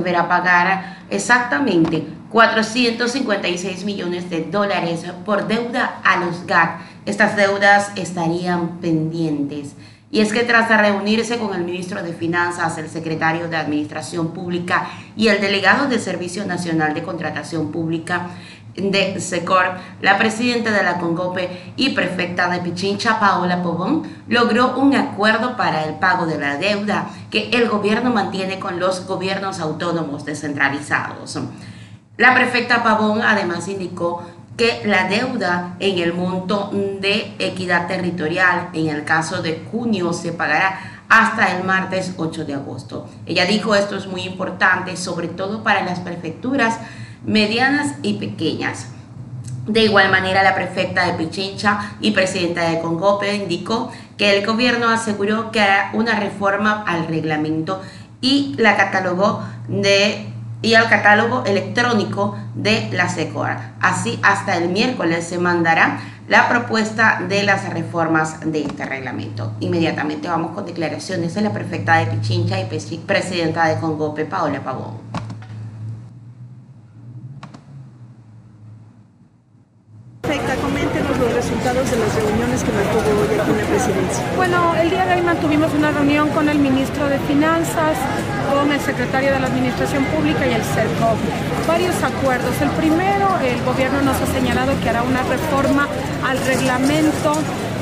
deberá pagar exactamente 456 millones de dólares por deuda a los GAC. Estas deudas estarían pendientes. Y es que tras reunirse con el ministro de Finanzas, el secretario de Administración Pública y el delegado del Servicio Nacional de Contratación Pública de SECOR, la presidenta de la CONGOPE y prefecta de Pichincha, Paola Pobón, logró un acuerdo para el pago de la deuda que el gobierno mantiene con los gobiernos autónomos descentralizados. La prefecta Pavón además indicó que la deuda en el monto de equidad territorial en el caso de junio se pagará hasta el martes 8 de agosto. Ella dijo esto es muy importante, sobre todo para las prefecturas medianas y pequeñas. De igual manera, la prefecta de Pichincha y presidenta de Congope indicó que el gobierno aseguró que hará una reforma al reglamento y la y al catálogo electrónico de la SECOR. Así, hasta el miércoles se mandará la propuesta de las reformas de este reglamento. Inmediatamente vamos con declaraciones de la prefecta de Pichincha y presidenta de Congope, Paola Pavón. los de las reuniones que mantuvo hoy aquí en la? Bueno, el día de hoy mantuvimos una reunión con el ministro de Finanzas, con el secretario de la Administración Pública y el CERCO. Varios acuerdos. El primero, el gobierno nos ha señalado que hará una reforma al reglamento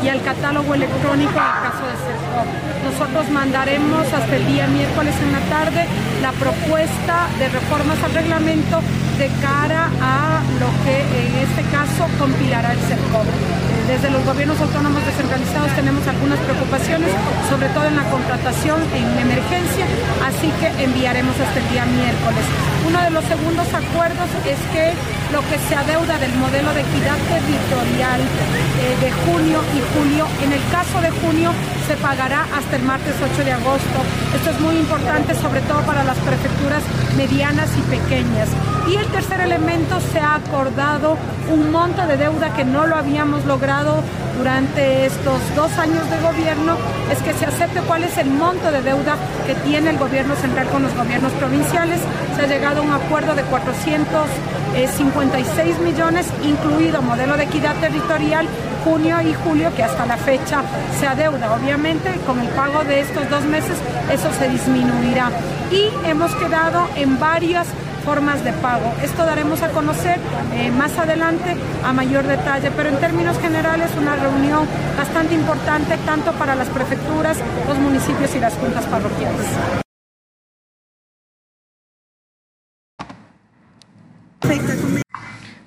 y al catálogo electrónico en el caso de CERCO. Nosotros mandaremos hasta el día miércoles en la tarde la propuesta de reformas al reglamento de cara a lo que en este caso compilará el CERCOP. Desde los gobiernos autónomos descentralizados tenemos algunas preocupaciones, sobre todo en la contratación en emergencia, así que enviaremos hasta el día miércoles. Uno de los segundos acuerdos es que lo que se adeuda del modelo de equidad territorial eh, de junio y julio, en el caso de junio se pagará hasta el martes 8 de agosto. Esto es muy importante, sobre todo para las prefecturas medianas y pequeñas. Y el tercer elemento, se ha acordado un monto de deuda que no lo habíamos logrado durante estos dos años de gobierno, es que se acepte cuál es el monto de deuda que tiene el gobierno central con los gobiernos provinciales. Se ha llegado a un acuerdo de 456 millones, incluido modelo de equidad territorial, junio y julio, que hasta la fecha se adeuda. Obviamente, con el pago de estos dos meses, eso se disminuirá. Y hemos quedado en varias formas de pago. Esto daremos a conocer eh, más adelante a mayor detalle, pero en términos generales una reunión bastante importante tanto para las prefecturas, los municipios y las juntas parroquiales.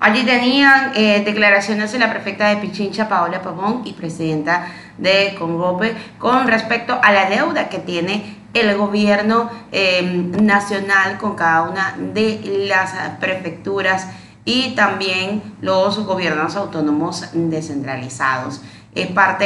Allí tenían eh, declaraciones de la prefecta de Pichincha, Paola Pavón, y presidenta de Congope con respecto a la deuda que tiene el gobierno em, nacional con cada una de las prefecturas y también los gobiernos autónomos descentralizados. Es parte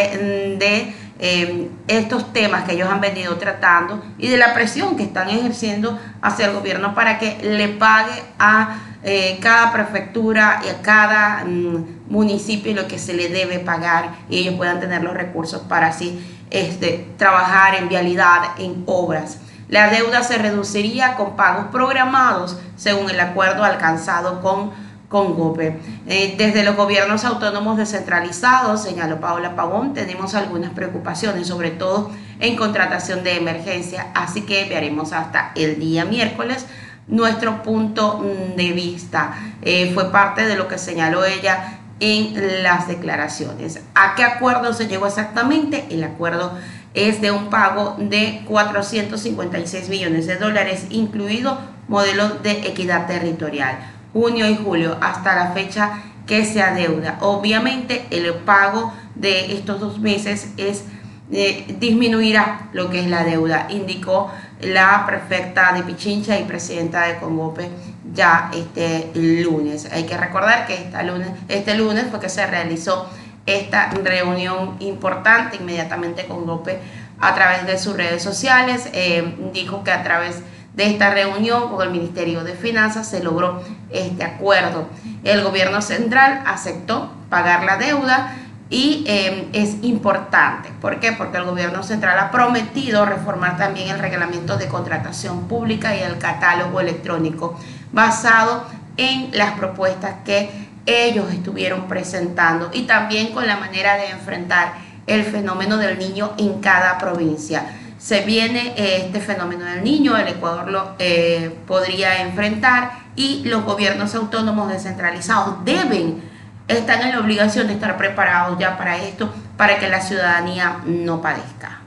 de em, estos temas que ellos han venido tratando y de la presión que están ejerciendo hacia el gobierno para que le pague a eh, cada prefectura y a cada mm, municipio lo que se le debe pagar y ellos puedan tener los recursos para así este, trabajar en vialidad, en obras. La deuda se reduciría con pagos programados según el acuerdo alcanzado con, con GOPE. Eh, desde los gobiernos autónomos descentralizados, señaló Paola Pavón, tenemos algunas preocupaciones, sobre todo en contratación de emergencia, así que veremos hasta el día miércoles nuestro punto mm, de vista. Eh, fue parte de lo que señaló ella en las declaraciones. ¿A qué acuerdo se llegó exactamente? El acuerdo es de un pago de 456 millones de dólares, incluido modelo de equidad territorial, junio y julio, hasta la fecha que se adeuda. Obviamente el pago de estos dos meses es eh, disminuirá lo que es la deuda, indicó la prefecta de Pichincha y presidenta de Congope ya este lunes. Hay que recordar que esta lunes, este lunes fue que se realizó esta reunión importante inmediatamente con Congope a través de sus redes sociales. Eh, dijo que a través de esta reunión con el Ministerio de Finanzas se logró este acuerdo. El gobierno central aceptó pagar la deuda y em, es importante. ¿Por qué? Porque el gobierno central ha prometido reformar también el reglamento de contratación pública y el catálogo electrónico basado en las propuestas que ellos estuvieron presentando y también con la manera de enfrentar el fenómeno del niño en cada provincia. Se viene eh, este fenómeno del niño, el Ecuador lo eh, podría enfrentar y los gobiernos autónomos descentralizados deben están en la obligación de estar preparados ya para esto, para que la ciudadanía no padezca.